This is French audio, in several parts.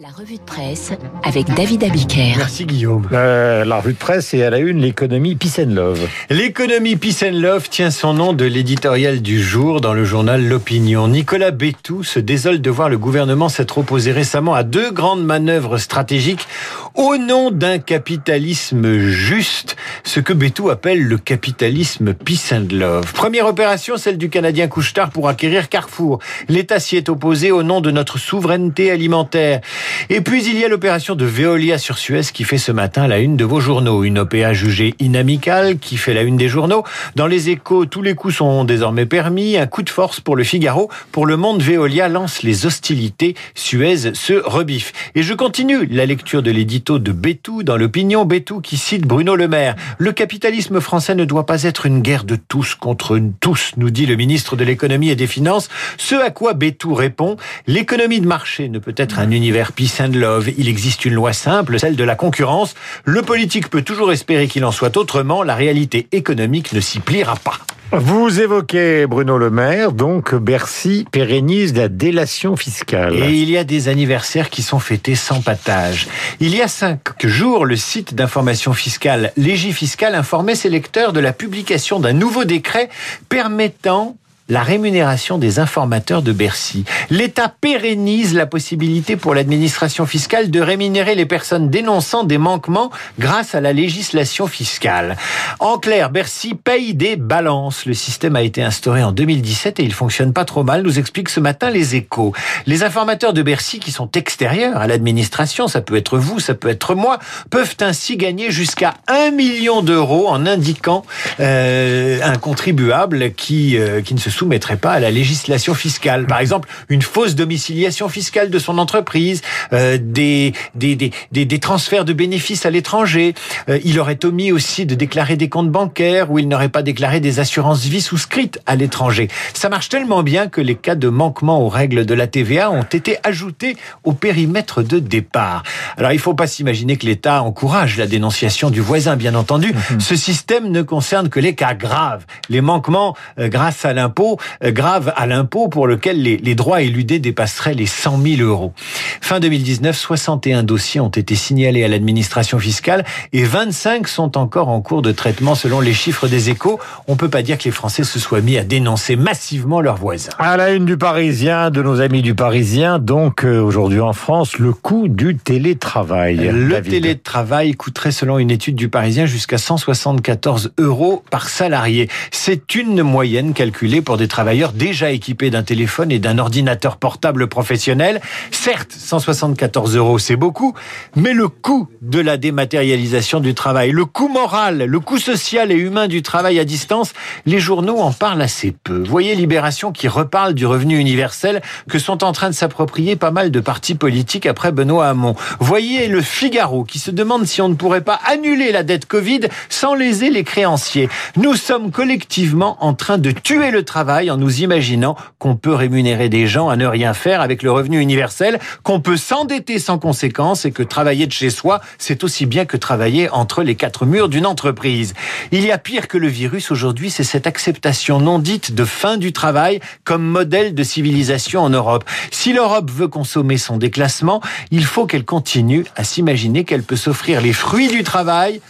La revue de presse avec David Abiker. Merci Guillaume. Euh, la revue de presse est à la une l'économie Peace and Love. L'économie Peace and Love tient son nom de l'éditorial du jour dans le journal L'Opinion. Nicolas Bétou se désole de voir le gouvernement s'être opposé récemment à deux grandes manœuvres stratégiques au nom d'un capitalisme juste, ce que Bétou appelle le capitalisme Peace and Love. Première opération, celle du Canadien Couchetard pour acquérir Carrefour. L'État s'y est opposé au nom de notre souveraineté alimentaire. Et puis il y a l'opération de Veolia sur Suez qui fait ce matin la une de vos journaux. Une OPA jugée inamicale qui fait la une des journaux. Dans les échos, tous les coups sont désormais permis. Un coup de force pour le Figaro. Pour le monde, Veolia lance les hostilités. Suez se rebiffe. Et je continue la lecture de l'édito de Bétou dans l'opinion. Bétou qui cite Bruno Le Maire. Le capitalisme français ne doit pas être une guerre de tous contre tous, nous dit le ministre de l'économie et des finances. Ce à quoi Bétou répond, l'économie de marché ne peut être un univers peace and love. Il existe une loi simple, celle de la concurrence. Le politique peut toujours espérer qu'il en soit autrement. La réalité économique ne s'y pliera pas. Vous évoquez Bruno Le Maire, donc Bercy pérennise la délation fiscale. Et il y a des anniversaires qui sont fêtés sans patage. Il y a cinq jours, le site d'information fiscale Légifiscal informait ses lecteurs de la publication d'un nouveau décret permettant la rémunération des informateurs de Bercy. L'État pérennise la possibilité pour l'administration fiscale de rémunérer les personnes dénonçant des manquements grâce à la législation fiscale. En clair, Bercy paye des balances. Le système a été instauré en 2017 et il fonctionne pas trop mal, nous explique ce matin les échos. Les informateurs de Bercy qui sont extérieurs à l'administration, ça peut être vous, ça peut être moi, peuvent ainsi gagner jusqu'à 1 million d'euros en indiquant euh, un contribuable qui, euh, qui ne se soumettrait pas à la législation fiscale. Par exemple, une fausse domiciliation fiscale de son entreprise, euh, des, des, des, des, transferts de bénéfices à l'étranger. Euh, il aurait omis aussi de déclarer des comptes bancaires ou il n'aurait pas déclaré des assurances vie souscrites à l'étranger. Ça marche tellement bien que les cas de manquement aux règles de la TVA ont été ajoutés au périmètre de départ. Alors il ne faut pas s'imaginer que l'État encourage la dénonciation du voisin, bien entendu. Mhm. Ce système ne concerne que les cas graves, les manquements euh, grâce à l'impôt euh, grave à l'impôt pour lequel les, droits éludés dépasseraient les 100 000 euros. Fin 2019, 61 dossiers ont été signalés à l'administration fiscale et 25 sont encore en cours de traitement selon les chiffres des échos. On peut pas dire que les Français se soient mis à dénoncer massivement leurs voisins. À la une du Parisien, de nos amis du Parisien, donc euh, aujourd'hui en France, le coût du télétravail. Le télétravail coûterait selon une étude du Parisien jusqu'à 174 euros par salarié. C'est une moyenne calculée pour des travailleurs déjà équipés d'un téléphone et d'un ordinateur portable professionnel. Certes, 174 euros, c'est beaucoup, mais le coût de la dématérialisation du travail, le coût moral, le coût social et humain du travail à distance, les journaux en parlent assez peu. Voyez Libération qui reparle du revenu universel que sont en train de s'approprier pas mal de partis politiques après Benoît Hamon. Voyez le Figaro qui se demande si on ne pourrait pas annuler la dette Covid sans léser les créanciers. Nous sommes collectivement en train de tuer le travail en nous imaginant qu'on peut rémunérer des gens à ne rien faire avec le revenu universel, qu'on peut s'endetter sans conséquence et que travailler de chez soi, c'est aussi bien que travailler entre les quatre murs d'une entreprise. Il y a pire que le virus aujourd'hui, c'est cette acceptation non dite de fin du travail comme modèle de civilisation en Europe. Si l'Europe veut consommer son déclassement, il faut qu'elle continue à s'imaginer qu'elle peut s'offrir les fruits du travail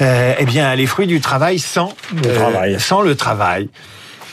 euh, eh bien, les fruits du travail sans le travail. Sans le travail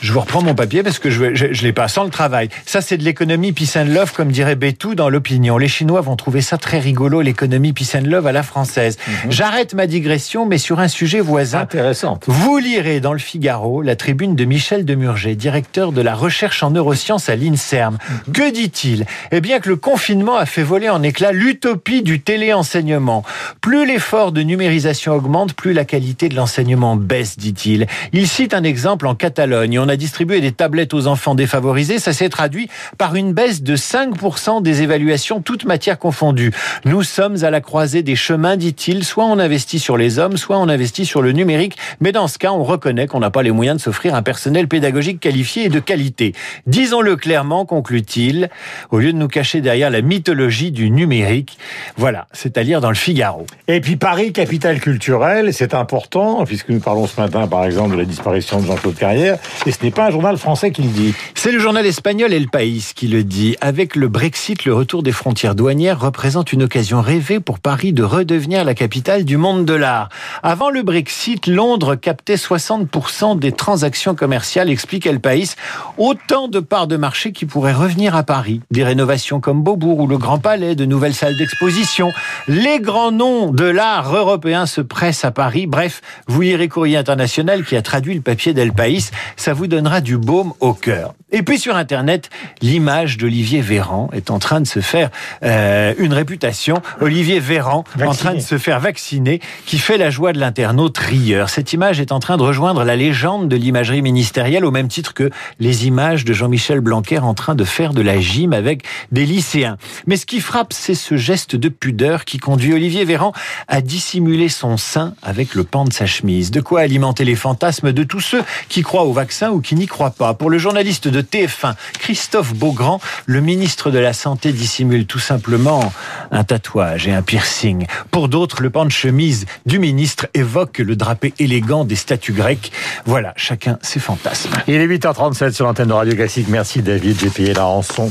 je vous reprends mon papier parce que je, je, je l'ai pas sans le travail. Ça, c'est de l'économie peace and love, comme dirait Bétou dans l'opinion. Les Chinois vont trouver ça très rigolo, l'économie peace and love à la française. Mhm. J'arrête ma digression, mais sur un sujet voisin. Intéressant. Vous lirez dans le Figaro la tribune de Michel Demurger, directeur de la recherche en neurosciences à l'INSERM. Mhm. Que dit-il? Eh bien que le confinement a fait voler en éclats l'utopie du téléenseignement. Plus l'effort de numérisation augmente, plus la qualité de l'enseignement baisse, dit-il. Il cite un exemple en Catalogne. On a distribué des tablettes aux enfants défavorisés, ça s'est traduit par une baisse de 5% des évaluations, toutes matières confondues. Nous sommes à la croisée des chemins, dit-il. Soit on investit sur les hommes, soit on investit sur le numérique. Mais dans ce cas, on reconnaît qu'on n'a pas les moyens de s'offrir un personnel pédagogique qualifié et de qualité. Disons-le clairement, conclut-il, au lieu de nous cacher derrière la mythologie du numérique. Voilà, c'est à lire dans le Figaro. Et puis Paris, capitale culturelle, c'est important, puisque nous parlons ce matin, par exemple, de la disparition de Jean-Claude Carrière. Ce n'est pas un journal français qui le dit. C'est le journal espagnol El País qui le dit. Avec le Brexit, le retour des frontières douanières représente une occasion rêvée pour Paris de redevenir la capitale du monde de l'art. Avant le Brexit, Londres captait 60% des transactions commerciales, explique El País. Autant de parts de marché qui pourraient revenir à Paris. Des rénovations comme Beaubourg ou le Grand Palais, de nouvelles salles d'exposition. Les grands noms de l'art européen se pressent à Paris. Bref, vous lirez Courrier International qui a traduit le papier d'El País. Ça vous donnera du baume au cœur. Et puis sur Internet, l'image d'Olivier Véran est en train de se faire euh, une réputation. Olivier Véran Vacciné. en train de se faire vacciner, qui fait la joie de l'internaute rieur. Cette image est en train de rejoindre la légende de l'imagerie ministérielle au même titre que les images de Jean-Michel Blanquer en train de faire de la gym avec des lycéens. Mais ce qui frappe, c'est ce geste de pudeur qui conduit Olivier Véran à dissimuler son sein avec le pan de sa chemise. De quoi alimenter les fantasmes de tous ceux qui croient au vaccin ou qui n'y croient pas. Pour le journaliste de TF1, Christophe Beaugrand, le ministre de la Santé dissimule tout simplement un tatouage et un piercing. Pour d'autres, le pan de chemise du ministre évoque le drapé élégant des statues grecques. Voilà, chacun ses fantasmes. Il est 8h37 sur l'antenne de Radio Classique. Merci David, j'ai payé la rançon.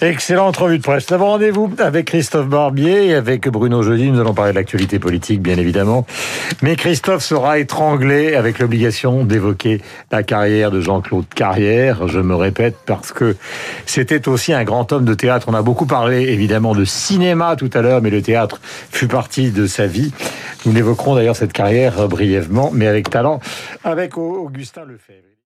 Excellente revue de presse. Nous avons rendez-vous avec Christophe Barbier et avec Bruno Jeudi. Nous allons parler de l'actualité politique, bien évidemment. Mais Christophe sera étranglé avec l'obligation d'évoquer la carrière de Jean-Claude Carrière. Je me répète parce que c'était aussi un grand homme de théâtre. On a beaucoup parlé, évidemment, de cinéma tout à l'heure, mais le théâtre fut partie de sa vie. Nous l'évoquerons d'ailleurs cette carrière brièvement, mais avec talent, avec Augustin Lefebvre.